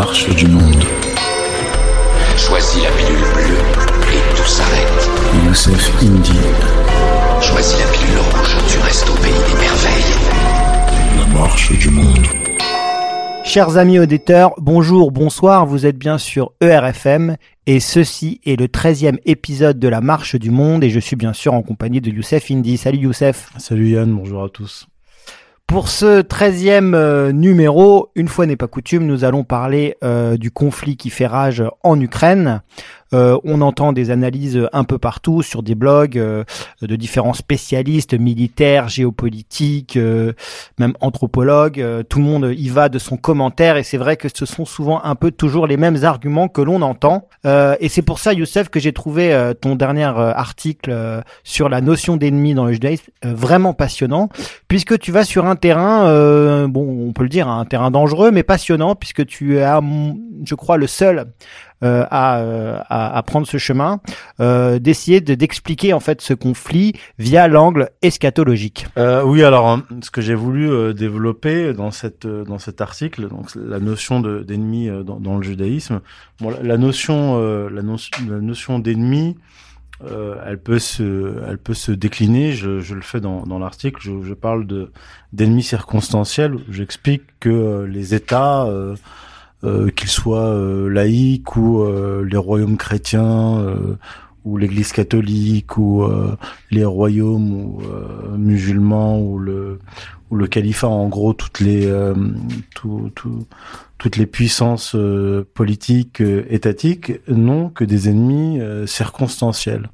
marche du monde. Choisis la pilule bleue et tout s'arrête. Youssef Indy. Choisis la pilule rouge, tu restes au pays des merveilles. La marche du monde. Chers amis auditeurs, bonjour, bonsoir, vous êtes bien sur ERFM et ceci est le 13e épisode de la Marche du Monde et je suis bien sûr en compagnie de Youssef Indy. Salut Youssef. Salut Yann, bonjour à tous. Pour ce 13e euh, numéro, une fois n'est pas coutume, nous allons parler euh, du conflit qui fait rage en Ukraine. Euh, on entend des analyses un peu partout sur des blogs euh, de différents spécialistes militaires, géopolitiques, euh, même anthropologues. tout le monde y va de son commentaire et c'est vrai que ce sont souvent un peu toujours les mêmes arguments que l'on entend. et c'est pour ça, Youssef, que j'ai trouvé ton dernier article sur la notion d'ennemi dans le judaïsme vraiment passionnant, puisque tu vas sur un terrain, bon, on peut le dire, un terrain dangereux, mais passionnant, puisque tu es, je crois, le seul euh, euh, à, à, prendre ce chemin, euh, d'essayer de, d'expliquer en fait ce conflit via l'angle eschatologique. Euh, oui, alors hein, ce que j'ai voulu développer dans cette dans cet article, donc la notion de, d'ennemi dans, dans, le judaïsme, bon, la, notion la, la notion d'ennemi. Euh, elle peut se, elle peut se décliner. Je, je le fais dans, dans l'article. Je, je, parle de d'ennemis circonstanciels. J'explique que les États euh, euh, qu'ils soient euh, laïcs ou euh, les royaumes chrétiens ou l'Église catholique ou les royaumes ou, musulmans ou le ou le califat. En gros toutes les tout, tout, toutes les puissances politiques étatiques n'ont que des ennemis circonstanciels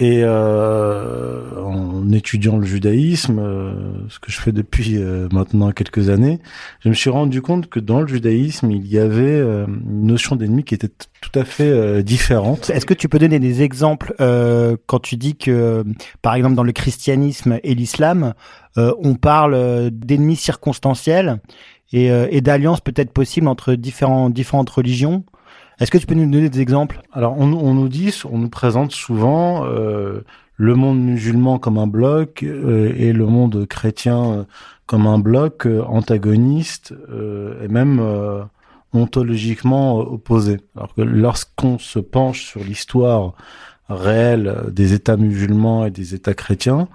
et euh, en étudiant le judaïsme, euh, ce que je fais depuis euh, maintenant quelques années, je me suis rendu compte que dans le judaïsme, il y avait une notion d'ennemi qui était tout à fait différente. Est-ce que tu peux donner des exemples quand tu dis que, par exemple, dans le christianisme et l'islam, on parle d'ennemis circonstanciels et, et d'alliances peut-être possibles entre différents, différentes religions? Est-ce que tu peux nous donner des exemples? Alors, on, nous dit, on nous présente souvent euh, le monde musulman comme un bloc euh, et le monde chrétien euh, comme un bloc antagoniste et même ontologiquement opposé. Alors que lorsqu'on se penche sur l'histoire réelle des États musulmans et des États chrétiens,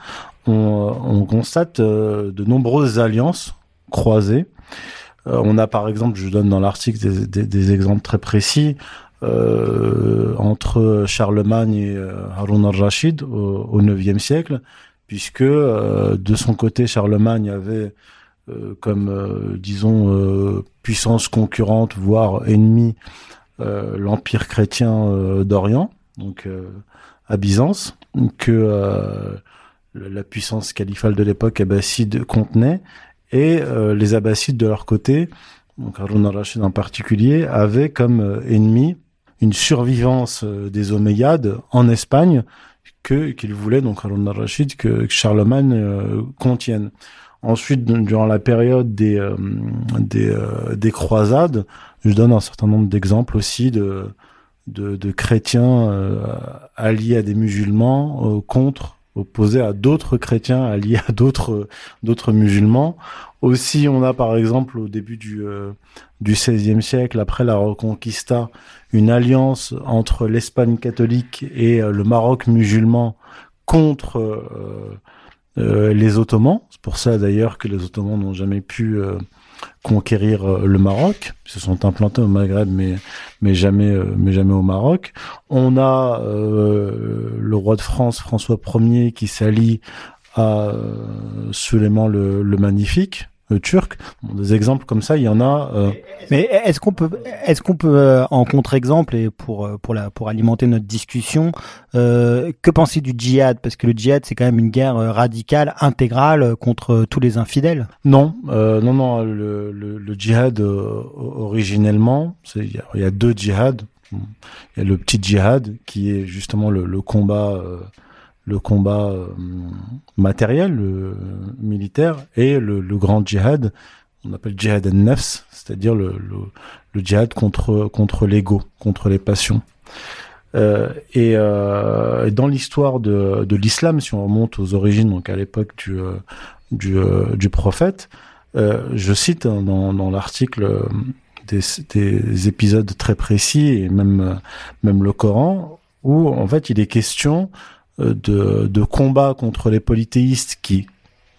on constate de nombreuses alliances croisées. Euh, on a par exemple, je donne dans l'article des, des, exemples très précis, euh, entre Charlemagne et euh, Harun al-Rashid au, au 9e siècle, puisque de son côté, Charlemagne avait comme, disons, puissance concurrente, voire ennemie, l'empire chrétien d'Orient, donc à Byzance, que la puissance califale de l'époque abbasside contenait, et euh, les Abbassides de leur côté, donc Harun al-Rashid en particulier, avaient comme euh, ennemi une survivance euh, des Omeyyades en Espagne que qu'ils voulaient donc Harun al-Rashid que, Charlemagne contienne. Ensuite, durant la période des des, des croisades, je donne un certain nombre d'exemples aussi de, de chrétiens alliés à des musulmans contre opposé à d'autres chrétiens alliés à d'autres musulmans. Aussi, on a par exemple au début du euh, XVIe siècle, après la Reconquista, une alliance entre l'Espagne catholique et euh, le Maroc musulman contre euh, euh, les Ottomans. C'est pour ça d'ailleurs que les Ottomans n'ont jamais pu conquérir euh, le Maroc. Ils se sont implantés au Maghreb, mais mais jamais euh, mais jamais au Maroc. On a euh, le roi de France, François Ier, qui s'allie à Suleiman le, le Magnifique, turc. des exemples comme ça, il y en a. Euh... Mais est-ce qu'on peut, est-ce qu'on peut, euh, en contre-exemple et pour euh, pour la pour alimenter notre discussion, euh, que penser du djihad? Parce que le djihad, c'est quand même une guerre radicale, intégrale contre tous les infidèles. Non, non, non. Le, le, le djihad originellement, il y, y, a deux djihads. Il y a le petit djihad qui est justement le, le combat le combat euh, matériel, le, militaire, et le, grand djihad, on appelle djihad al-nafs, c'est-à-dire le, le, djihad contre, contre l'ego, contre les passions. Euh, et, euh, dans l'histoire de, de l'islam, si on remonte aux origines, donc à l'époque du, du, prophète, je cite dans, dans l'article des, des épisodes très précis et même même le Coran où en fait il est question de, de combat contre les polythéistes qui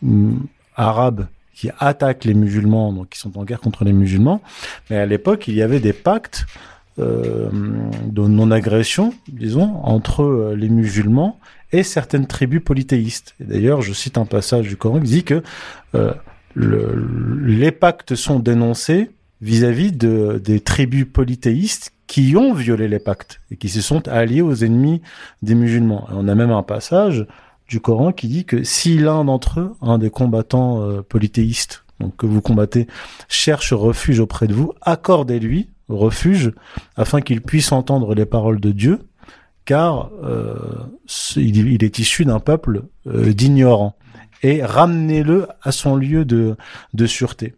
mm, arabes qui attaquent les musulmans, donc qui sont en guerre contre les musulmans. Mais à l'époque, il y avait des pactes euh, de non-agression, disons, entre euh, les musulmans et certaines tribus polythéistes. Et d'ailleurs, je cite un passage du Coran qui dit que euh, le, les pactes sont dénoncés vis-à-vis de, des tribus polythéistes qui ont violé les pactes et qui se sont alliés aux ennemis des musulmans. On a même un passage du Coran qui dit que si l'un d'entre eux, un des combattants euh, polythéistes, donc que vous combattez, cherche refuge auprès de vous, accordez-lui refuge afin qu'il puisse entendre les paroles de Dieu, car euh, il, est issu d'un peuple euh, d'ignorants. Et ramenez-le à son lieu de sûreté.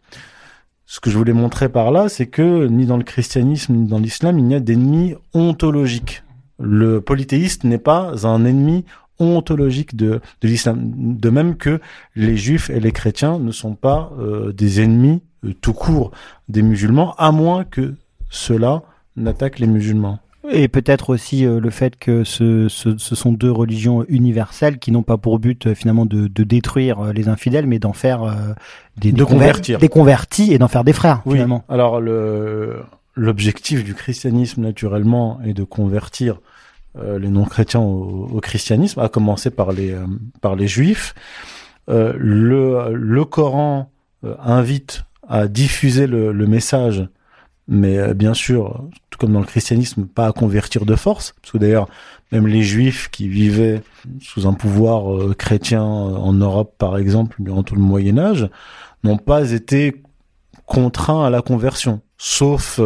Ce que je voulais montrer par là, c'est que ni dans le christianisme ni dans l'islam, il n'y a d'ennemis ontologiques. Le polythéiste n'est pas un ennemi ontologique de, de l'islam. De même que les juifs et les chrétiens ne sont pas euh, des ennemis euh, tout court des musulmans, à moins que cela n'attaque les musulmans. Et peut-être aussi euh, le fait que ce, ce, ce, sont deux religions universelles qui n'ont pas pour but finalement de, de, détruire les infidèles, mais d'en faire des, de convertir. des convertis et d'en faire des frères oui. finalement. Alors le l'objectif du christianisme naturellement est de convertir euh, les non-chrétiens au, au, christianisme, à commencer par les euh, par les juifs. Euh, le le Coran invite à diffuser le, le message, mais bien sûr, tout comme dans le christianisme, pas à convertir de force, parce que d'ailleurs même les juifs qui vivaient sous un pouvoir chrétien en Europe, par exemple, durant tout le Moyen Âge, n'ont pas été contraints à la conversion, sauf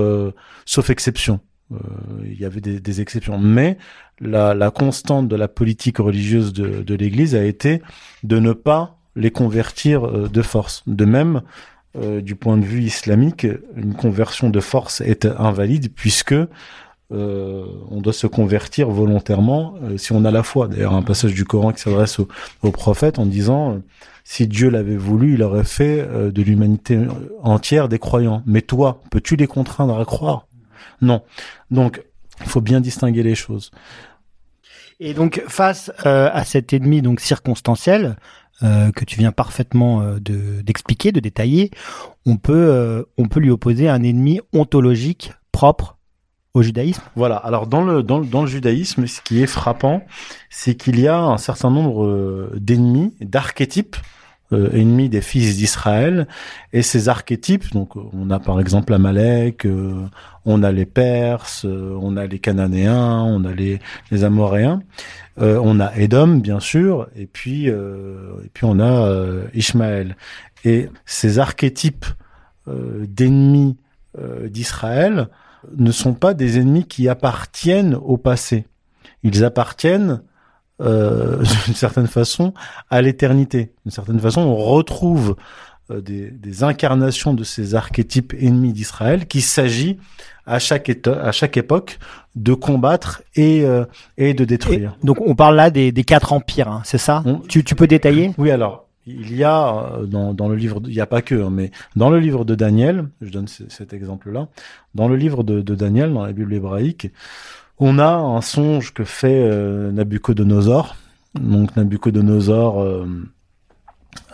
sauf exception. Euh, il y avait des, des exceptions, mais la, la, constante de la politique religieuse de, de l'Église a été de ne pas les convertir euh, de force. De même, euh, du point de vue islamique, une conversion de force est invalide puisque euh, on doit se convertir volontairement euh, si on a la foi. D'ailleurs, un passage du Coran qui s'adresse au, au, prophète en disant euh, si Dieu l'avait voulu, il aurait fait de l'humanité entière des croyants. Mais toi, peux-tu les contraindre à croire? Non. Donc, il faut bien distinguer les choses. Et donc, face à cet ennemi donc circonstanciel euh, que tu viens parfaitement euh, de d'expliquer, de détailler, on peut on peut lui opposer un ennemi ontologique propre au judaïsme. Voilà. Alors dans le judaïsme, ce qui est frappant, c'est qu'il y a un certain nombre d'ennemis, d'archétypes euh, ennemis des fils d'Israël. Et ces archétypes, donc on a par exemple Amalek, euh, on a les Perses, euh, on a les Cananéens, on a les, les Amoréens, on a Édom bien sûr, et puis et puis on a Ishmaël. Et ces archétypes d'ennemis d'Israël ne sont pas des ennemis qui appartiennent au passé. Ils appartiennent euh, d'une certaine façon à l'éternité. D'une certaine façon, on retrouve euh, des, des, incarnations de ces archétypes ennemis d'Israël qu'il s'agit à chaque, à chaque époque de combattre et, euh, et de détruire. Et donc on parle là des, des quatre empires, hein, c'est ça on, tu, tu peux détailler? Oui, alors il y a euh, dans, dans le livre, il n'y a pas que, hein, mais dans le livre de Daniel, je donne cet exemple-là, dans le livre de, de Daniel, dans la Bible hébraïque, on a un songe que fait euh, Nabucodonosor. Donc Nabucodonosor euh,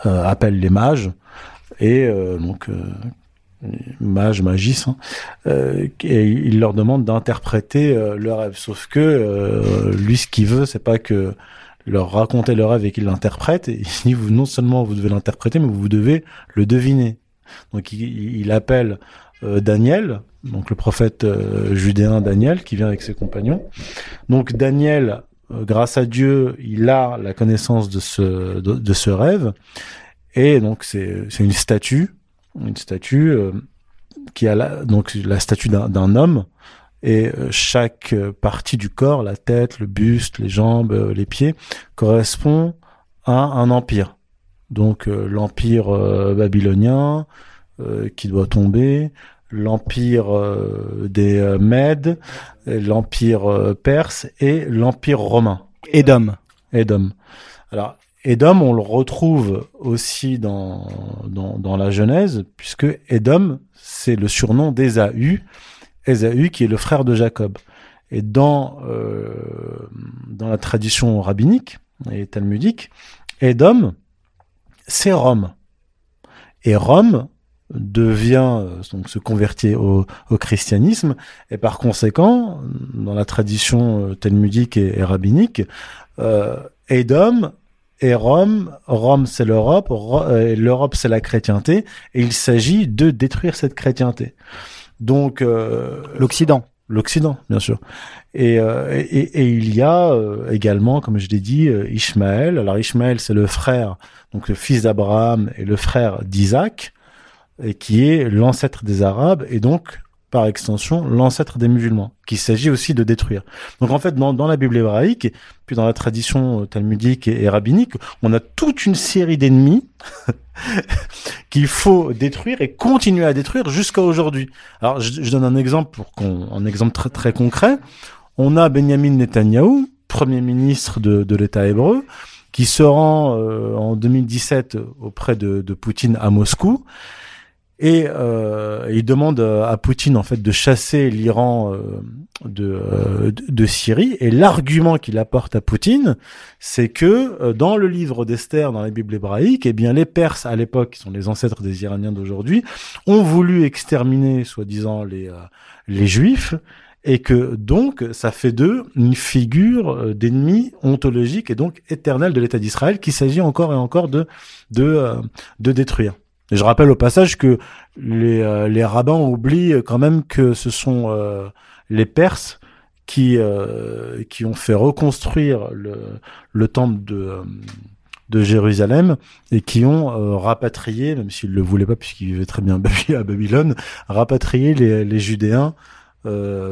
euh, appelle les mages et euh, donc euh, mages, magis, hein, et il leur demande d'interpréter le rêve. Sauf que lui, ce qu'il veut, c'est pas que leur raconter le rêve et qu'il l'interprète. Il dit non seulement vous devez l'interpréter, mais vous devez le deviner. Donc il, il appelle Daniel donc le prophète euh, judéen Daniel qui vient avec ses compagnons. Donc Daniel, euh, grâce à Dieu, il a la connaissance de ce de, ce rêve et donc c'est une statue, une statue euh, qui a la, donc la statue d'un homme et euh, chaque partie du corps, la tête, le buste, les jambes, euh, les pieds, correspond à un empire. Donc l'empire babylonien qui doit tomber, l'empire euh, des euh, Mèdes, l'empire euh, perse et l'empire romain. Édom. Édom. Alors Édom, on le retrouve aussi dans, dans, dans la Genèse, puisque Édom, c'est le surnom d'Ésaü, Ésaü qui est le frère de Jacob. Et dans, euh, dans la tradition rabbinique et talmudique, Édom, c'est Rome. Et Rome devient, euh, donc se convertit au, au, christianisme, et par conséquent, dans la tradition euh, talmudique et, et rabbinique, euh, Édom et Rome, Rome c'est l'Europe, l'Europe c'est la chrétienté, et il s'agit de détruire cette chrétienté. Donc euh, l'Occident. L'Occident, bien sûr. Et, euh, et, et, il y a euh, également, comme je l'ai dit, Ishmaël. Alors Ishmaël, c'est le frère, donc le fils d'Abraham et le frère d'Isaac, et qui est l'ancêtre des Arabes, et donc par extension l'ancêtre des musulmans, qu'il s'agit aussi de détruire. Donc en fait, dans, dans, la Bible hébraïque, puis dans la tradition talmudique et, rabbinique, on a toute une série d'ennemis qu'il faut détruire et continuer à détruire jusqu'à aujourd'hui. Alors je, je, donne un exemple pour qu'on, un exemple très très concret. On a Benjamin Netanyahou, premier ministre de, de l'État hébreu, qui se rend euh, en 2017 auprès de, de Poutine à Moscou et euh, il demande à Poutine en fait de chasser l'Iran euh, de, euh, de Syrie et l'argument qu'il apporte à Poutine c'est que dans le livre d'Esther dans la Bible hébraïque eh bien les Perses à l'époque qui sont les ancêtres des Iraniens d'aujourd'hui ont voulu exterminer soi-disant les les Juifs et que donc ça fait d'eux une figure d'ennemi ontologique et donc éternel de l'État d'Israël qu'il s'agit encore et encore de de de détruire. Et je rappelle au passage que les, euh, les rabbins oublient quand même que ce sont euh, les Perses qui euh, qui ont fait reconstruire le, le temple de de Jérusalem et qui ont rapatrié, même s'ils le voulaient pas puisqu'ils vivaient très bien à Babylone, rapatrié les, les Judéens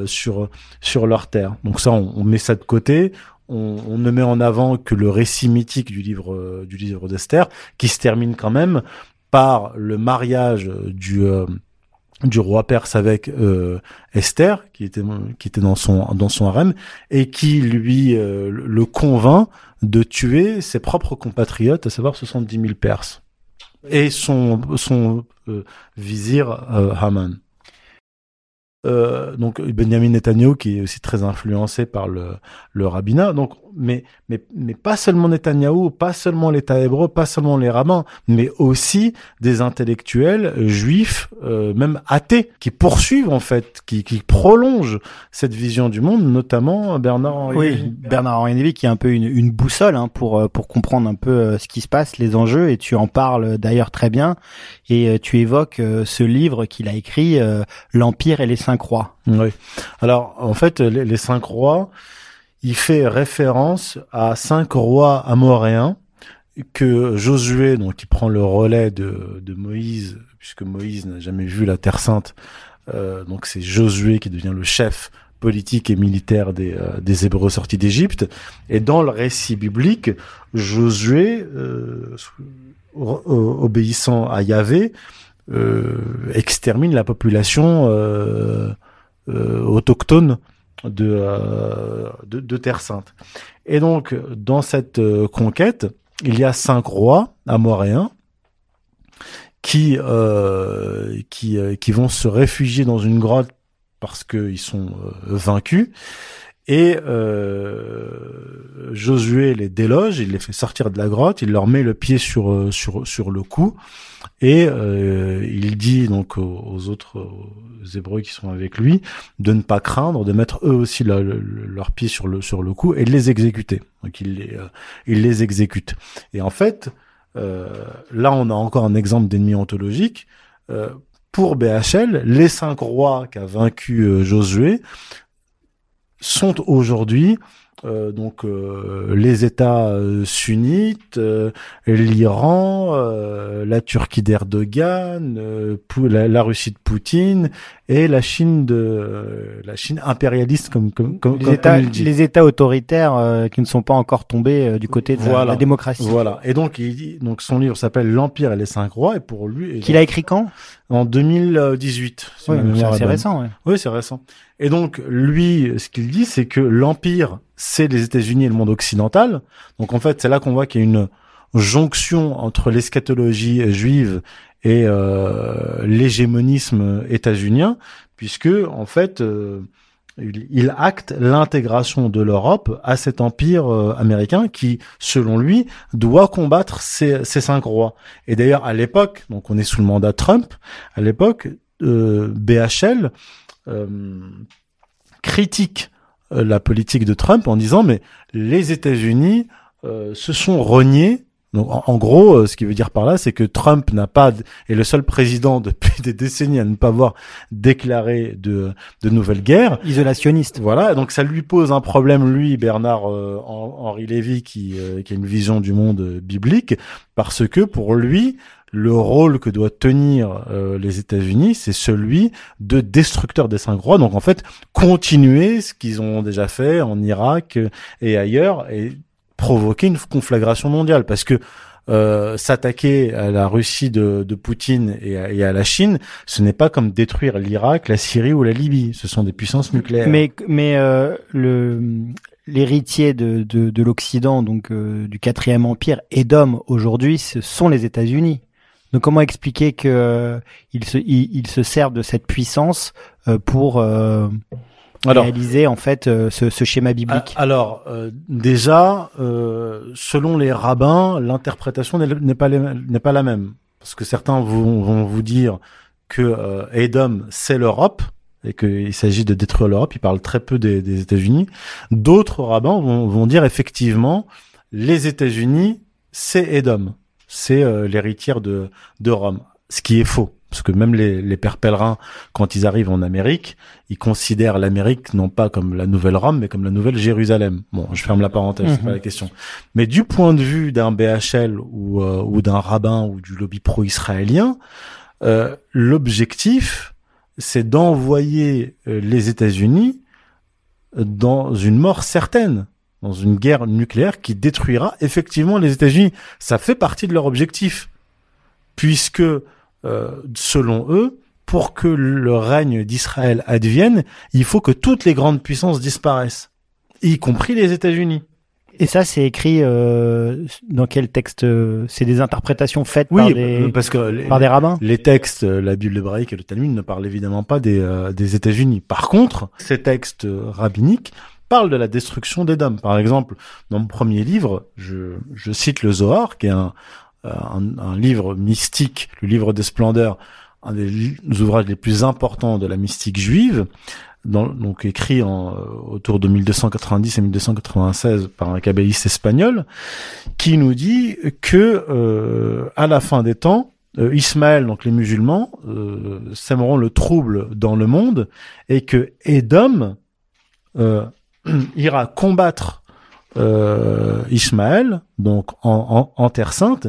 sur sur leur terre. Donc ça, on, on met ça de côté. On, on, ne met en avant que le récit mythique du livre du livre d'Esther, qui se termine quand même par le mariage du euh, roi perse avec euh, Esther, qui était dans son harem et qui lui euh, le convainc de tuer ses propres compatriotes, à savoir 70 000 Perses et son vizir Haman. donc Benjamin Netanyahu qui est aussi très influencé par le le rabbinat. Donc mais, mais, mais pas seulement Netanyahou, pas seulement l'État hébreu, pas seulement les rabbins, mais aussi des intellectuels juifs, euh, même athées, qui poursuivent en fait, qui, qui prolongent cette vision du monde, notamment Bernard Henri. Oui, Bernard Henri qui est un peu une, une boussole hein, pour euh, pour comprendre un peu euh, ce qui se passe, les enjeux, et tu en parles d'ailleurs très bien, et tu évoques ce livre qu'il a écrit, L'Empire et les Cinq Rois. Oui. Alors en fait, les, les Cinq Rois il fait référence à cinq rois amoréens que Josué, donc qui prend le relais de, Moïse, puisque Moïse n'a jamais vu la Terre Sainte, euh, donc c'est Josué qui devient le chef politique et militaire des, euh, Hébreux sortis d'Égypte. Et dans le récit biblique, Josué, euh, obéissant à Yahvé, extermine la population autochtone de, euh, de, Terre Sainte. Et donc, dans cette euh, conquête, il y a cinq rois amoréens qui, euh, qui, qui vont se réfugier dans une grotte parce qu'ils sont vaincus. Et Josué les déloge, il les fait sortir de la grotte, il leur met le pied sur sur sur le cou et euh, il dit donc aux, autres aux Hébreux qui sont avec lui de ne pas craindre, de mettre eux aussi leur, pied sur le sur le cou et de les exécuter. Donc il les euh, il les exécute. Et en fait, euh, là on a encore un exemple d'ennemi ontologique. Euh, pour BHL, les cinq rois qu'a vaincu euh, Josué sont aujourd'hui euh, donc euh, les États euh, sunnites, l'Iran, la Turquie d'Erdogan, la, la, Russie de Poutine et la Chine de la Chine impérialiste comme comme comme les, États, comme les États autoritaires qui ne sont pas encore tombés du côté de voilà, la, la, démocratie. Voilà. Et donc il donc son livre s'appelle L'Empire et les cinq rois et pour lui qu'il a écrit quand? En 2018. Oui, c'est récent. Ouais. Oui, c'est récent. Et donc lui, ce qu'il dit, c'est que l'empire c'est les États-Unis et le monde occidental. Donc en fait, c'est là qu'on voit qu'il y a une jonction entre l'eschatologie juive et euh, l'hégémonisme états-unien, puisque en fait euh, il, acte l'intégration de l'Europe à cet empire euh, américain qui, selon lui, doit combattre ces, ces cinq rois. Et d'ailleurs, à l'époque, donc on est sous le mandat Trump, à l'époque, euh, BHL euh, critique la politique de Trump en disant mais les États-Unis euh, se sont reniés. Donc, en, en gros, euh, ce qui veut dire par là, c'est que Trump n'a pas est le seul président depuis des décennies à ne pas avoir déclaré de, de nouvelles guerres. Isolationniste. Voilà, donc ça lui pose un problème, lui, Bernard euh, Hen- Henri Lévy, qui, euh, qui a une vision du monde euh, biblique, parce que pour lui, le rôle que doivent tenir euh, les États-Unis, c'est celui de destructeur des cinq rois. Donc en fait, continuer ce qu'ils ont déjà fait en Irak et ailleurs et provoquer une conflagration mondiale, parce que euh, s'attaquer à la Russie de, de Poutine et à, et à la Chine, ce n'est pas comme détruire l'Irak, la Syrie ou la Libye. Ce sont des puissances nucléaires. Mais, mais euh, le l'héritier de, de, de l'Occident, donc euh, du quatrième empire, Edom aujourd'hui, ce sont les États-Unis. Donc comment expliquer que euh, ils se ils, ils se servent de cette puissance euh, pour euh, Alors, réaliser en fait euh, ce, ce schéma biblique a- alors euh, déjà, euh, selon les rabbins, l'interprétation n'est pas les- n'est pas la même, parce que certains vont, vont vous dire que Edom c'est l'Europe et qu'il s'agit de détruire l'Europe. Ils parlent très peu des, des États-Unis. D'autres rabbins vont, vont dire effectivement les États-Unis c'est Edom, c'est l'héritière de de Rome, ce qui est faux. Parce que même les, les pères pèlerins, quand ils arrivent en Amérique, ils considèrent l'Amérique non pas comme la nouvelle Rome, mais comme la nouvelle Jérusalem. Bon, je ferme la parenthèse, c'est Mhm. pas la question. Mais du point de vue d'un BHL ou, euh, ou d'un rabbin ou du lobby pro-israélien, euh, l'objectif, c'est d'envoyer euh, les États-Unis dans une mort certaine, dans une guerre nucléaire qui détruira effectivement les États-Unis. Ça fait partie de leur objectif, puisque selon eux, pour que le règne d'Israël advienne, il faut que toutes les grandes puissances disparaissent, y compris les États-Unis. Et ça, c'est écrit euh, dans quel texte euh, C'est des interprétations faites par, Oui, des, parce que les, par des rabbins? les textes, euh, la Bible hébraïque et le Talmud ne parlent évidemment pas des, euh, des États-Unis. Par contre, ces textes euh, rabbiniques parlent de la destruction des dômes. Par exemple, dans mon premier livre, je, je cite le Zohar, qui est un, euh, un, un livre mystique, le livre des splendeurs, un des ouvrages les plus importants de la mystique juive, dans, donc écrit en, euh, autour de 1290 et 1296 par un kabbaliste espagnol, qui nous dit que euh, à la fin des temps, euh, Ismaël, donc les musulmans, euh, sèmeront le trouble dans le monde et que euh, ira combattre euh, Ismaël, donc en, en, en Terre Sainte,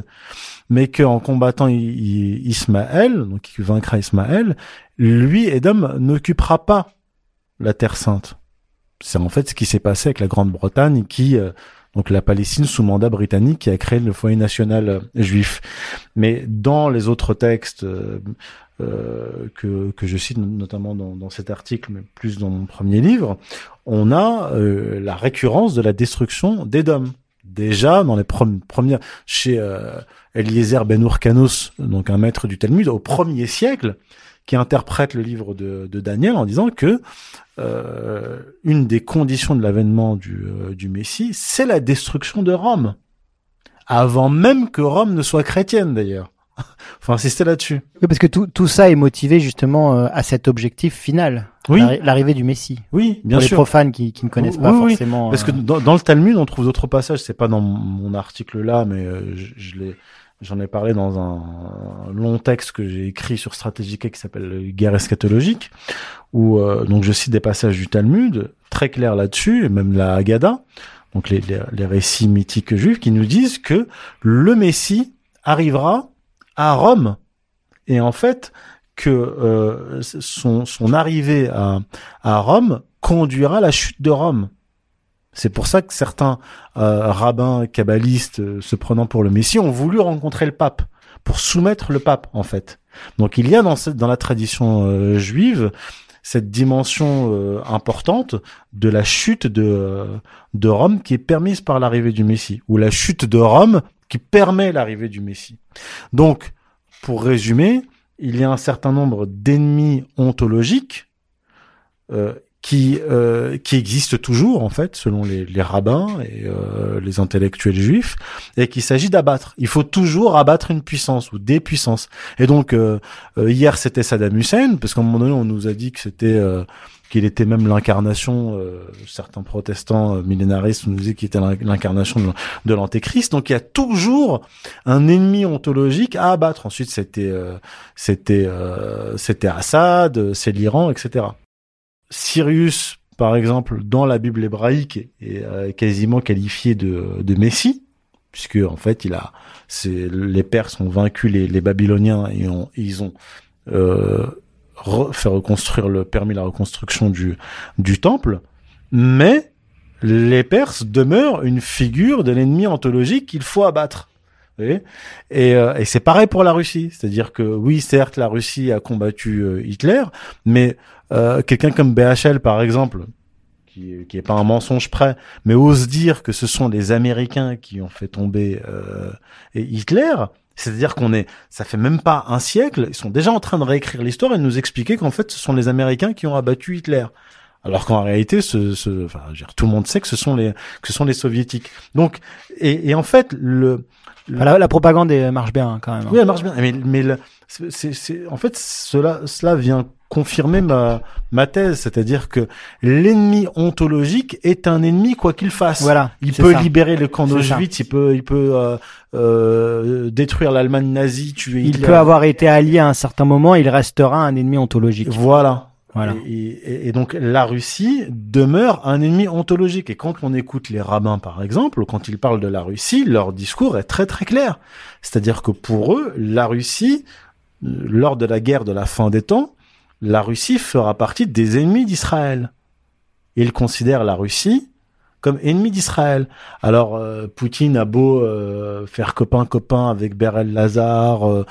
mais qu'en combattant Ismaël, donc il vaincra Ismaël, lui, Édom, n'occupera pas la Terre Sainte. C'est en fait ce qui s'est passé avec la Grande-Bretagne qui, euh, donc la Palestine sous mandat britannique qui a créé le foyer national euh, juif. Mais dans les autres textes euh, euh, que, que je cite notamment dans, dans cet article, mais plus dans mon premier livre, on a euh, la récurrence de la destruction d'Édom. Déjà dans les premières, chez euh, Eliezer Ben Urkanos, donc un maître du Talmud, au premier siècle, qui interprète le livre de, Daniel en disant que euh, une des conditions de l'avènement du Messie, c'est la destruction de Rome, avant même que Rome ne soit chrétienne d'ailleurs. Faut insister là-dessus. Oui, parce que tout, tout ça est motivé justement euh, à cet objectif final, Oui, l'arri- l'arrivée du Messie. oui, bien Pour les sûr. profanes qui, qui ne connaissent pas Oui, oui, forcément. Parce que euh, dans, dans le Talmud, on trouve d'autres passages. C'est pas dans mon article là, mais euh, je, je l'ai, j'en ai parlé dans un long texte que j'ai écrit sur Stratégique qui s'appelle Guerre eschatologique, où euh, donc je cite des passages du Talmud très clairs là-dessus, et même la Haggadah, donc les, les, les récits mythiques juifs, qui nous disent que le Messie arrivera à Rome, et en fait que euh, son, son arrivée à, à Rome conduira à la chute de Rome. C'est pour ça que certains euh, rabbins kabbalistes euh, se prenant pour le Messie ont voulu rencontrer le pape pour soumettre le pape en fait. Donc il y a dans cette, dans la tradition euh, juive cette dimension euh, importante de la chute de de Rome qui est permise par l'arrivée du Messie ou la chute de Rome qui permet l'arrivée du Messie. Donc, pour résumer, il y a un certain nombre d'ennemis ontologiques euh, qui euh, qui existent toujours en fait selon les, les rabbins et euh, les intellectuels juifs et qu'il s'agit d'abattre. Il faut toujours abattre une puissance ou des puissances. Et donc euh, euh, hier c'était Saddam Hussein parce qu'à un moment donné on nous a dit que c'était euh, qu'il était même l'incarnation, euh, certains protestants euh, millénaristes nous disaient qu'il était l'in- l'incarnation de, l'antéchrist. Donc il y a toujours un ennemi ontologique à abattre. Ensuite c'était euh, c'était euh, c'était Assad, euh, c'est l'Iran, etc. Sirius, par exemple, dans la Bible hébraïque, est quasiment qualifié de, de Messie, puisque en fait, il a, les Perses ont vaincu les, les Babyloniens et ont, ils ont re- fait reconstruire le permis la reconstruction du du temple, mais les Perses demeurent une figure de l'ennemi ontologique qu'il faut abattre. Et, euh, et c'est pareil pour la Russie, c'est-à-dire que oui, certes, la Russie a combattu euh, Hitler, mais euh, quelqu'un comme BHL, par exemple, qui, qui est pas un mensonge près, mais ose dire que ce sont les Américains qui ont fait tomber euh, Hitler. C'est-à-dire qu'on est, ça fait même pas un siècle, ils sont déjà en train de réécrire l'histoire et de nous expliquer qu'en fait, ce sont les Américains qui ont abattu Hitler. Alors qu'en réalité, ce, ce, enfin, je veux dire, tout le monde sait que ce sont les, que ce sont les soviétiques. Donc, et, et en fait, le, Enfin, la, la propagande marche bien hein, quand même. hein. oui, elle marche bien. Mais, mais le- c'est, en fait, cela, cela vient confirmer ma, ma thèse, c'est-à-dire que l'ennemi ontologique est un ennemi quoi qu'il fasse. Voilà. Il peut ça. libérer le camp d'Auschwitz, il peut, il peut euh, euh, détruire l'Allemagne nazie, tuer Il Hitler. peut avoir été allié à un certain moment, il restera un ennemi ontologique. Voilà. Voilà. Et, et- et donc la Russie demeure un ennemi ontologique. Et quand on écoute les rabbins, par exemple, quand ils parlent de la Russie, leur discours est très très clair. C'est-à-dire que pour eux, la Russie, lors de la guerre de la fin des temps, la Russie fera partie des ennemis d'Israël. Ils considèrent la Russie comme ennemi d'Israël. Alors, euh, Poutine a beau euh, faire copain-copain avec Berel Lazare,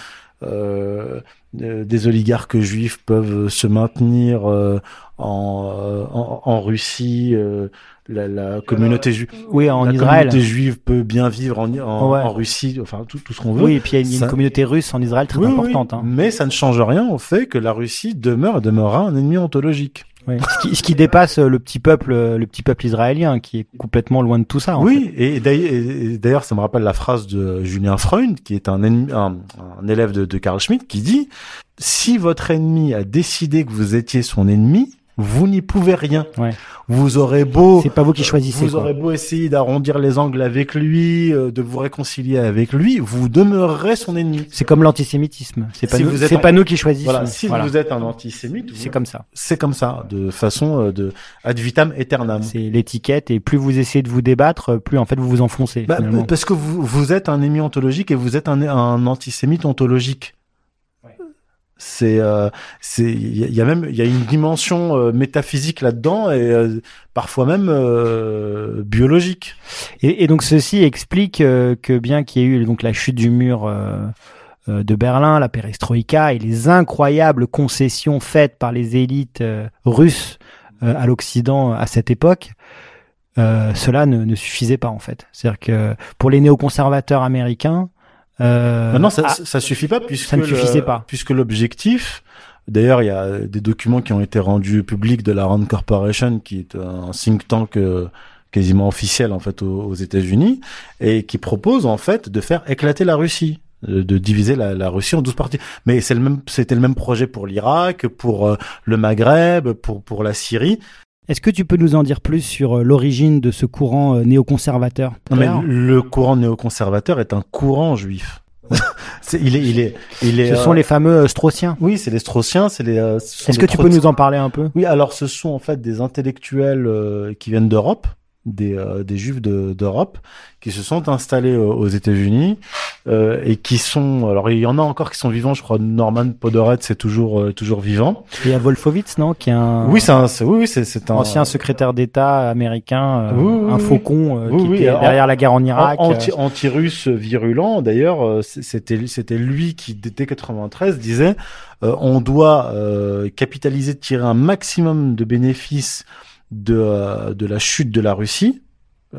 euh, des oligarques juifs peuvent se maintenir euh, en, euh, en, en Russie, euh, la, la communauté juive. Oui, en la Israël. communauté juive peut bien vivre en, en, Ouais. en Russie, enfin tout, tout ce qu'on veut. Oui, et puis il y a une, Ça- communauté russe en Israël très Oui, oui, importante. hein. Mais ça ne change rien au fait que la Russie demeure et demeurera un ennemi ontologique. Oui. Ce, qui, ce qui dépasse euh, le petit peuple, euh, le petit peuple israélien, qui est complètement loin de tout ça. en oui, et d'ailleurs, et d'ailleurs, ça me rappelle la phrase de Julien Freund, qui est un, ennemi- un, un élève de, de Carl Schmitt, qui dit si votre ennemi a décidé que vous étiez son ennemi, vous n'y pouvez rien. Ouais. Vous aurez beau C'est pas vous qui choisissez. Vous quoi. aurez beau essayer d'arrondir les angles avec lui, euh, de vous réconcilier avec lui, vous demeurerez son ennemi. C'est comme l'antisémitisme. C'est pas Si nous. C'est pas nous qui choisissons. Voilà, si Voilà. vous êtes un antisémite, vous- C'est comme ça. c'est comme ça, de façon euh, de ad vitam aeternam. C'est l'étiquette et plus vous essayez de vous débattre, plus en fait vous vous enfoncez. Bah, parce que vous, vous êtes un ennemi ontologique et vous êtes un, un antisémite ontologique. C'est, euh, c'est, il y, a- même, il y a une dimension euh, métaphysique là-dedans et euh, parfois même euh, biologique. Et, donc ceci explique euh, que bien qu'il y ait eu donc la chute du mur euh, de Berlin, la perestroïka et les incroyables concessions faites par les élites russes à l'Occident à cette époque, cela ne, ne suffisait pas en fait. C'est-à-dire que pour les néoconservateurs américains, euh, Maintenant, ça, ah, ça, suffit pas puisque ça ne le- suffisait pas. puisque l'objectif. D'ailleurs, il y a des documents qui ont été rendus publics de la Rand Corporation, qui est un think tank euh, quasiment officiel en fait aux, aux États-Unis, et qui propose en fait de faire éclater la Russie, de diviser la, la Russie en 12 parties. Mais c'est le même, c'était le même projet pour l'Irak, pour euh, le Maghreb, pour pour la Syrie. Est-ce que tu peux nous en dire plus sur euh, l'origine de ce courant euh, néoconservateur? Non, mais le courant néoconservateur est un courant juif. il est, il est, il est. Ce sont euh, les fameux straussiens. Oui, c'est les Straussiens, c'est les. euh, ce sont Est-ce que tu peux nous en parler un peu? Oui, alors ce sont en fait des intellectuels euh, qui viennent d'Europe, des, euh, des juifs de- d'Europe, qui se sont installés euh, aux États-Unis euh, et qui sont. Alors il y en a encore qui sont vivants, je crois. Norman Podoret, c'est toujours euh, toujours vivant. Et il y a Wolfowitz, non Qui est un Oui, c'est un. c'est- Oui, c'est c'est un ancien secrétaire d'État américain, euh, Oui, oui, un faucon Oui, qui était en- derrière la guerre en Irak. An- anti, anti-russe virulent. D'ailleurs, c'était c'était lui qui dès 93 disait euh, on doit euh, capitaliser, tirer un maximum de bénéfices de euh, de la chute de la Russie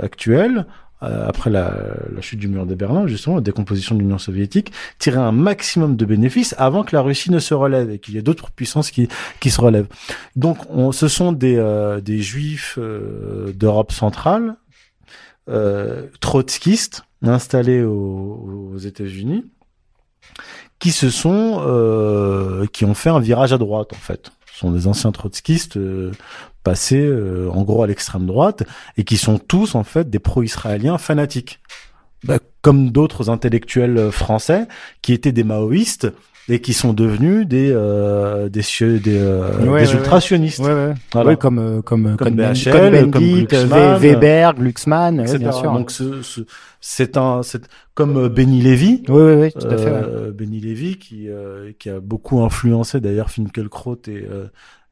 actuelle. euh, après la, chute du mur de Berlin, justement, la décomposition de l'Union soviétique, tirer un maximum de bénéfices avant que la Russie ne se relève et qu'il y ait d'autres puissances qui, qui se relèvent. Donc, on, ce sont des, euh, des juifs d'Europe centrale, trotskistes, installés aux, aux États-Unis, qui se sont, qui ont fait un virage à droite, en fait. Ce sont des anciens trotskistes passés euh, en gros à l'extrême droite et qui sont tous en fait des pro-israéliens fanatiques. Bah, comme d'autres intellectuels euh, français qui étaient des maoïstes et qui sont devenus des euh, des des, euh, des ultrasionistes. Ouais, ouais. comme euh, comme comme BHL, comme Glucksmann, Weber, Glucksmann, bien sûr. Donc ce, ce, c'est un c'est comme Benny Lévy. Oui oui oui, tout à fait. Benny Lévy qui qui a beaucoup influencé d'ailleurs Finkelkraut et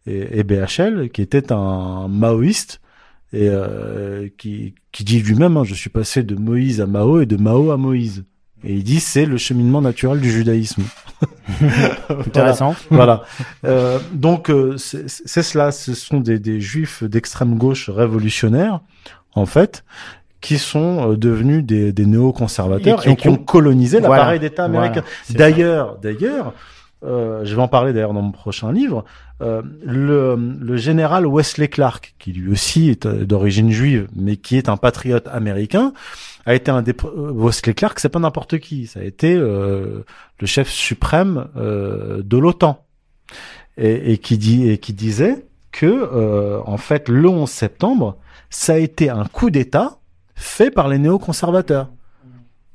et, et, BHL, qui était un maoïste et euh, qui, qui dit lui-même hein, je suis passé de Moïse à Mao et de Mao à Moïse. Et il dit c'est le cheminement naturel du judaïsme. Intéressant. voilà. Euh, donc euh, c'est cela. Ce sont des, des juifs d'extrême gauche révolutionnaires, en fait, qui sont euh, devenus des, des néoconservateurs et, et, qui ont colonisé l'appareil d'État américain. D'ailleurs, d'ailleurs, euh, je vais en parler d'ailleurs dans mon prochain livre, euh, le, le, général Wesley Clark, qui lui aussi est euh, d'origine juive, mais qui est un patriote américain, a été un des euh, Wesley Clark, c'est pas n'importe qui, ça a été euh, le chef suprême de l'OTAN, et, et, qui dit et qui disait que en fait le 11 septembre, ça a été un coup d'État fait par les néoconservateurs.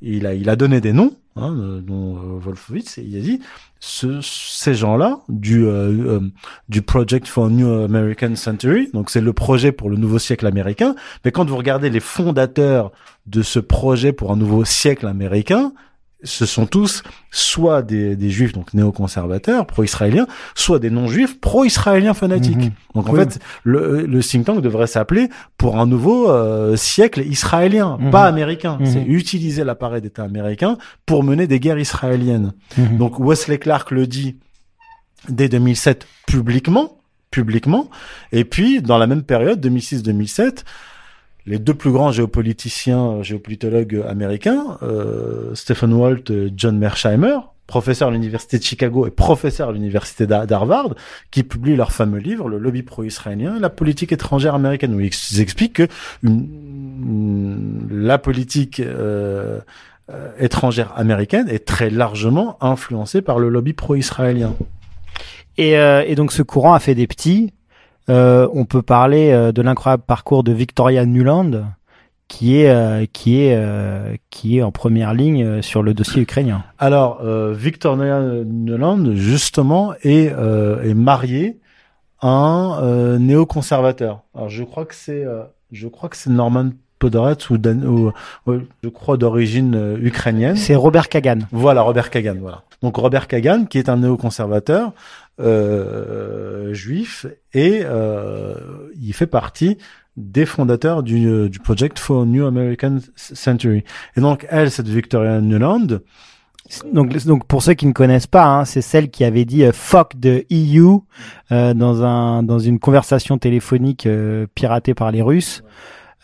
Il a il a donné des noms, hein, dont Wolfowitz, et il a dit ce, ces gens-là du euh, euh, du Project for New American Century, donc c'est le projet pour le nouveau siècle américain. Mais quand vous regardez les fondateurs de ce projet pour un nouveau siècle américain, ce sont tous soit des, des juifs donc néoconservateurs pro-israéliens, soit des non-juifs pro-israéliens fanatiques. Mhm. Donc en fait, le, le think tank devrait s'appeler pour un nouveau euh, siècle israélien, mhm. pas américain. Mhm. C'est utiliser l'appareil d'État américain pour mener des guerres israéliennes. Donc Wesley Clark le dit dès 2007 publiquement, publiquement, et puis dans la même période 2006-2007 les deux plus grands géopoliticiens, euh, géopolitologues américains, euh, Stephen Walt et John Mersheimer, professeur à l'université de Chicago et professeur à l'université d'Harvard, qui publient leur fameux livre, Le lobby pro-israélien et la politique étrangère américaine, où ils expliquent que la politique euh, euh, étrangère américaine est très largement influencée par le lobby pro-israélien. Et, euh, et donc ce courant a fait des petits, on peut parler euh, de l'incroyable parcours de Victoria Nuland, qui est euh, qui est qui est en première ligne sur le dossier ukrainien. Alors Victoria Nuland justement est est mariée à un néoconservateur. Alors je crois que c'est je crois que c'est Norman Podorets ou, ou, je crois d'origine ukrainienne. C'est Robert Kagan. Voilà Robert Kagan. Voilà. Donc Robert Kagan qui est un néoconservateur euh, juif et euh, il fait partie des fondateurs du, du Project for New American Century. Et donc elle, cette Victoria Nuland, donc, donc pour ceux qui ne connaissent pas, hein, c'est celle qui avait dit euh, "fuck de EU" euh, dans un dans une conversation téléphonique euh, piratée par les Russes.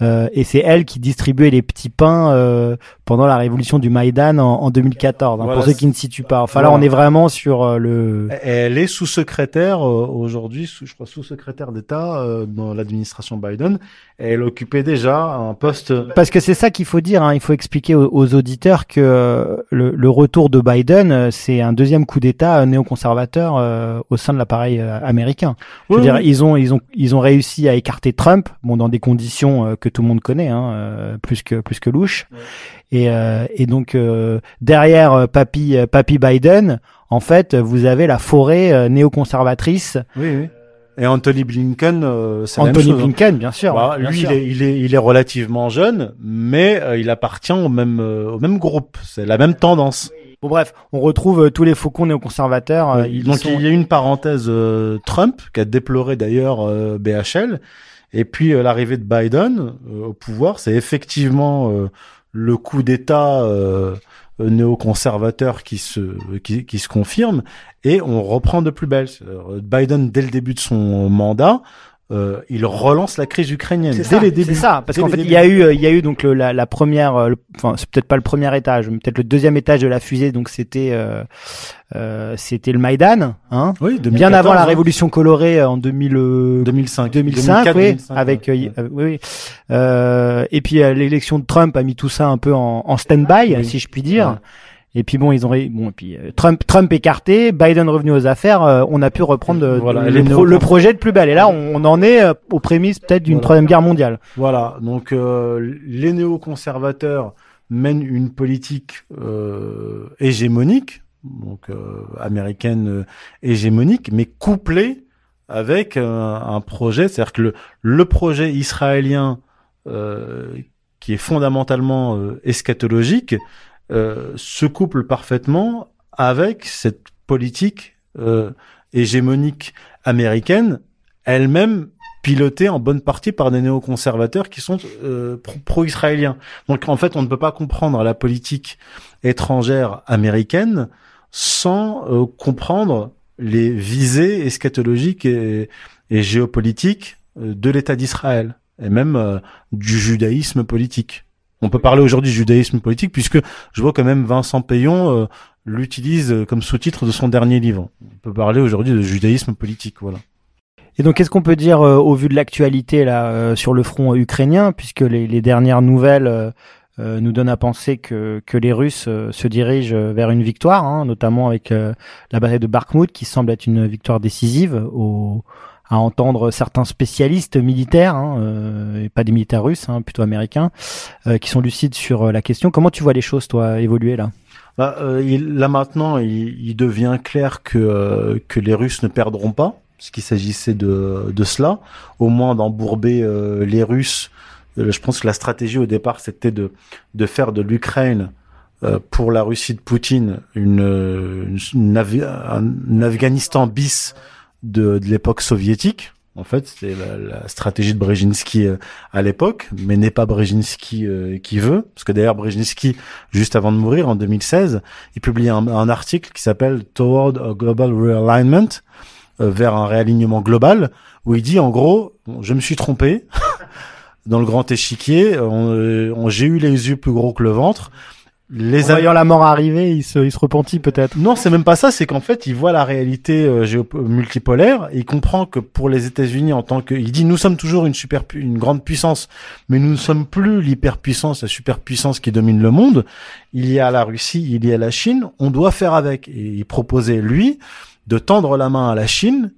Euh, et c'est elle qui distribuait les petits pains euh, pendant la révolution du Maïdan en, en 2014. Hein, pour ceux qui ne situent pas. Enfin là, on est vraiment sur euh, le. Elle est sous-secrétaire aujourd'hui, sous, je crois sous-secrétaire d'État dans l'administration Biden. elle occupait déjà un poste. Parce que c'est ça qu'il faut dire. Hein, il faut expliquer aux, auditeurs que le, le, retour de Biden, c'est un deuxième coup d'État néoconservateur au sein de l'appareil américain. Je veux dire, ils ont ils ont ils ont réussi à écarter Trump, bon dans des conditions que tout le monde connaît, hein, euh, plus que plus que louche. Et, euh, et donc euh, derrière Papy Papy Biden, en fait, vous avez la forêt néoconservatrice. Oui, oui. Et Anthony Blinken, euh, c'est Anthony même Blinken, bien sûr. Bah, lui, Il, est, il, est, il est relativement jeune, mais il appartient au même au même groupe. C'est la même tendance. Bon bref, on retrouve tous les faucons néoconservateurs. donc il y a une parenthèse Trump qui a déploré d'ailleurs BHL et puis euh, l'arrivée de Biden euh, au pouvoir, c'est effectivement euh, le coup d'État néoconservateur qui se qui, qui, se confirme et on reprend de plus belle. Biden dès le début de son mandat euh, il relance la crise ukrainienne C'est dès ça, les débuts. c'est ça, parce qu'en fait, il y a eu, euh, il y a eu donc le- la, la première, euh, enfin, c'est peut-être pas le premier étage, mais peut-être le deuxième étage de la fusée, donc c'était, euh, euh, c'était le Maïdan, hein, Oui, bien avant la 2014, hein. révolution colorée euh, en 2000, euh, 2005, 2005, 2004, oui, 2005, avec, ouais. oui, oui. Euh, et puis l'élection de Trump a mis tout ça un peu en, en stand-by, si je puis dire. Ouais. Et puis bon, ils ont ré- bon, et puis euh, Trump, Trump écarté, Biden revenu aux affaires, euh, on a pu reprendre Voilà, le, pro- projet de plus belle. Et là, on, en est euh, aux prémices peut-être d'une Voilà. troisième guerre mondiale. Voilà, donc euh, les néoconservateurs mènent une politique euh, hégémonique, donc euh, américaine hégémonique, mais couplée avec un projet, c'est-à-dire que le, le projet israélien qui est fondamentalement eschatologique euh, se couple parfaitement avec cette politique euh, hégémonique américaine, elle-même pilotée en bonne partie par des néoconservateurs qui sont euh, pro- pro-israéliens. Donc en fait, on ne peut pas comprendre la politique étrangère américaine sans euh, comprendre les visées eschatologiques et, et géopolitiques euh, de l'État d'Israël et même euh, du judaïsme politique. On peut parler aujourd'hui du judaïsme politique puisque je vois quand même Vincent Payon euh, l'utilise euh, comme sous-titre de son dernier livre. On peut parler aujourd'hui de judaïsme politique, voilà. Et donc, qu'est-ce qu'on peut dire euh, au vu de l'actualité là sur le front ukrainien, puisque les, dernières nouvelles nous donnent à penser que, les Russes se dirigent vers une victoire, hein, notamment avec la bataille de Bakhmut, qui semble être une victoire décisive au, à entendre certains spécialistes militaires, hein, euh, et pas des militaires russes, hein, plutôt américains, euh, qui sont lucides sur euh, la question. Comment tu vois les choses, toi, évoluer là? Bah, il- là maintenant, il, il devient clair que, que les Russes ne perdront pas, parce qu'il s'agissait de, de cela, au moins d'embourber euh, les Russes. Je pense que la stratégie au départ, c'était de, de faire de l'Ukraine euh, pour la Russie de Poutine une, une, une un Afghanistan bis de, de l'époque soviétique. En fait, c'était la, la stratégie de Brzezinski euh, à l'époque, mais n'est pas Brzezinski euh, qui veut, parce que d'ailleurs Brzezinski, juste avant de mourir en 2016, il publie un, un article qui s'appelle Toward a Global Realignment, euh, vers un réalignement global, où il dit en gros, je me suis trompé dans le grand échiquier, euh, on- j'ai eu les yeux plus gros que le ventre. Les En voyant la mort arriver, il se, il se repentit peut-être. non, c'est même pas ça, c'est qu'en fait, il voit la réalité euh, multipolaire, et il comprend que pour les États-Unis en tant que il dit nous sommes toujours une super une grande puissance, mais nous ne sommes plus l'hyperpuissance, la superpuissance qui domine le monde. Il y a la Russie, il y a la Chine, on doit faire avec et il proposait lui de tendre la main à la Chine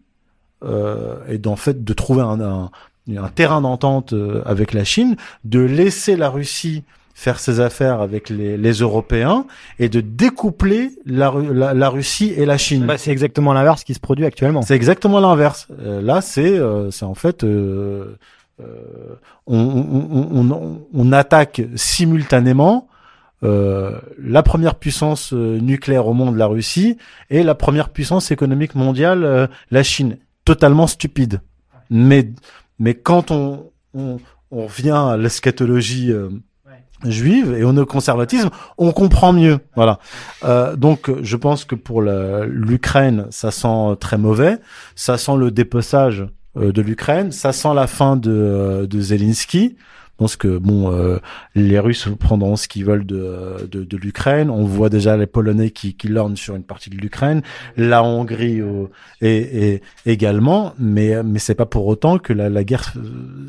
euh, et d'en fait de trouver un, un, un terrain d'entente euh, avec la Chine, de laisser la Russie faire ses affaires avec les, les Européens et de découpler la, la, la Russie et la Chine. Bah, c'est exactement l'inverse qui se produit actuellement. C'est exactement l'inverse. Euh, là, c'est euh, c'est en fait euh, euh, on, on, on, on, on attaque simultanément euh, la première puissance euh, nucléaire au monde, la Russie, et la première puissance économique mondiale, euh, la Chine. Totalement stupide. Mais mais quand on on, on revient à l'eschatologie euh, juive et au néoconservatisme, on comprend mieux. Voilà. Euh, donc, je pense que pour l'Ukraine, ça sent très mauvais. Ça sent le dépeçage euh, de l'Ukraine. Ça sent la fin de, euh, de Zelensky. Je pense que bon, euh, les Russes prendront ce qu'ils veulent de, de, de l'Ukraine. On voit déjà les Polonais qui, qui lorgnent sur une partie de l'Ukraine, la Hongrie euh, et, et également. Mais mais c'est pas pour autant que la, la guerre euh,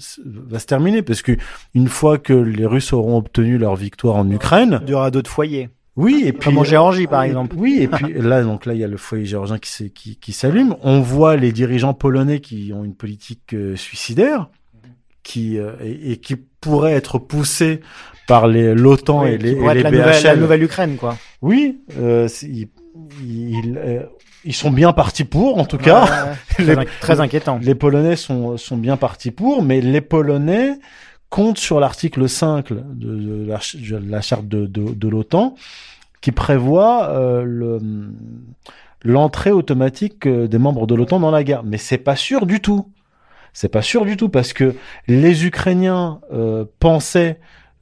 va se terminer, parce que une fois que les Russes auront obtenu leur victoire en Ukraine, Il y aura d'autres foyers. oui, et puis Comme en Géorgie, par exemple. Oui, et puis là, donc là, il y a le foyer géorgien qui, qui s'allume. On voit les dirigeants polonais qui ont une politique euh, suicidaire, qui euh, et, et qui pourraient être poussés par les l'OTAN Oui, et les, pourrait et les la nouvelle, la nouvelle Ukraine, quoi. Oui, euh, c'est- ils, ils, euh, ils sont bien partis pour, en tout cas. Ouais, Les- très, inqui- très inquiétant. Les Polonais sont, sont bien partis pour, mais les Polonais comptent sur l'article 5 de, de la, ch- de la charte de, l'OTAN qui prévoit le, l'entrée automatique des membres de l'OTAN dans la guerre. Mais c'est pas sûr du tout. C'est pas sûr du tout parce que les Ukrainiens euh, pensaient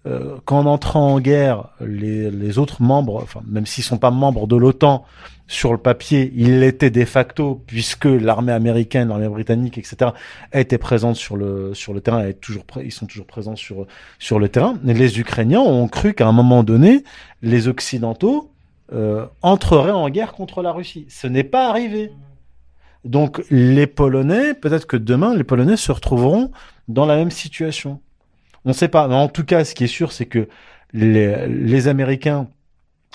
euh, qu'en entrant en guerre, les, autres membres, enfin, même s'ils sont pas membres de l'OTAN, sur le papier, ils l'étaient de facto, puisque l'armée américaine, l'armée britannique, etc., étaient présentes sur le, sur le terrain, et toujours, ils sont toujours présents sur, sur le terrain. Les Ukrainiens ont cru qu'à un moment donné, les Occidentaux euh, entreraient en guerre contre la Russie. Ce n'est pas arrivé. Donc les Polonais, peut-être que demain, les Polonais se retrouveront dans la même situation. On ne sait pas. Mais en tout cas, ce qui est sûr, c'est que les, les Américains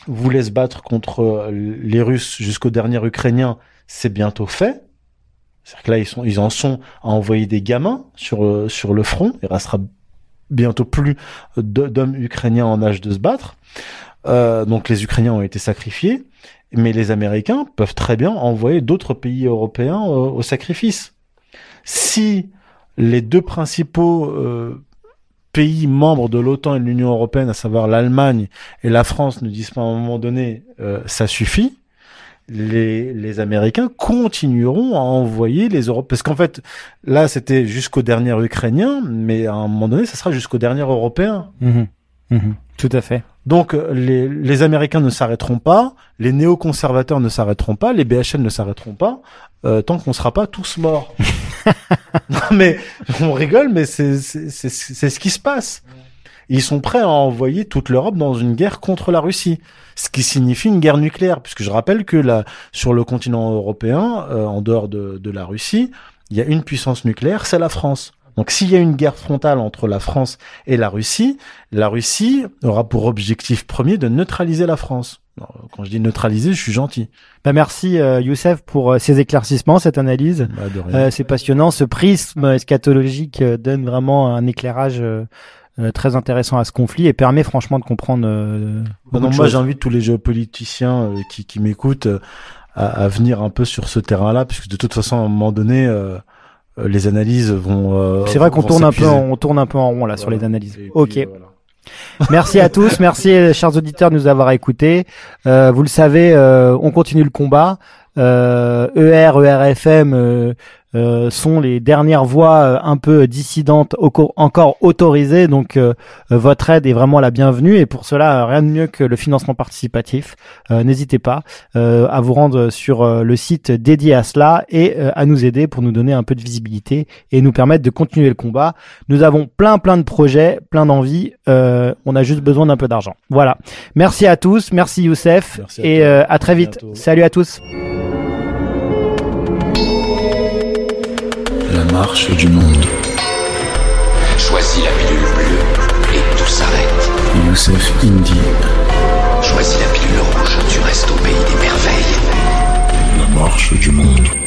voulaient se battre contre les Russes jusqu'au dernier Ukrainien. C'est bientôt fait. C'est-à-dire que là, ils, ils en sont à envoyer des gamins sur, sur le front. Il restera bientôt plus d'hommes ukrainiens en âge de se battre. Euh, donc les Ukrainiens ont été sacrifiés, mais les Américains peuvent très bien envoyer d'autres pays européens au, au sacrifice. Si les deux principaux euh, pays membres de l'OTAN et de l'Union européenne, à savoir l'Allemagne et la France, ne disent pas à un moment donné euh, ça suffit, les, les Américains continueront à envoyer les Européens. Parce qu'en fait, là, c'était jusqu'au dernier Ukrainien, mais à un moment donné, ça sera jusqu'au dernier Européen. Mmh. Mmh. Tout à fait. Donc les, les Américains ne s'arrêteront pas, les néoconservateurs ne s'arrêteront pas, les BHL ne s'arrêteront pas, euh, tant qu'on sera pas tous morts. non mais on rigole, mais c'est c'est ce qui se passe. Ils sont prêts à envoyer toute l'Europe dans une guerre contre la Russie, ce qui signifie une guerre nucléaire, puisque je rappelle que là, sur le continent européen, euh, en dehors de, de la Russie, il y a une puissance nucléaire, c'est la France. Donc s'il y a une guerre frontale entre la France et la Russie, la Russie aura pour objectif premier de neutraliser la France. Quand je dis neutraliser, je suis gentil. Bah merci euh, Youssef pour euh, ces éclaircissements, cette analyse. Bah, de rien. Euh, c'est passionnant. Ce prisme eschatologique euh, donne vraiment un éclairage euh, euh, très intéressant à ce conflit et permet franchement de comprendre. euh, Bah non, de moi j'invite tous les géopoliticiens euh, qui, qui m'écoutent euh, à, à venir un peu sur ce terrain-là, puisque de toute façon, à un moment donné, euh, euh, les analyses vont. euh, C'est vrai qu'on tourne un peu, on tourne un peu en rond là sur les analyses. Puis, ok. euh, voilà. Merci à tous, merci euh, chers auditeurs de nous avoir écoutés. Euh, vous le savez, euh, on continue le combat. Euh, ER, ERFM euh, euh, sont les dernières voix euh, un peu dissidentes encore autorisées, donc euh, votre aide est vraiment la bienvenue et pour cela, rien de mieux que le financement participatif. Euh, N'hésitez pas euh, à vous rendre sur le site dédié à cela et à nous aider pour nous donner un peu de visibilité et nous permettre de continuer le combat. Nous avons plein plein de projets, plein d'envies. Euh, on a juste besoin d'un peu d'argent. Voilà. Merci à tous. Merci Youssef. Merci à et euh, à très vite. Salut à tous. marche du monde. Choisis la pilule bleue et tout s'arrête. Youssef Indy. Choisis la pilule rouge, tu restes au pays des merveilles. La marche du monde.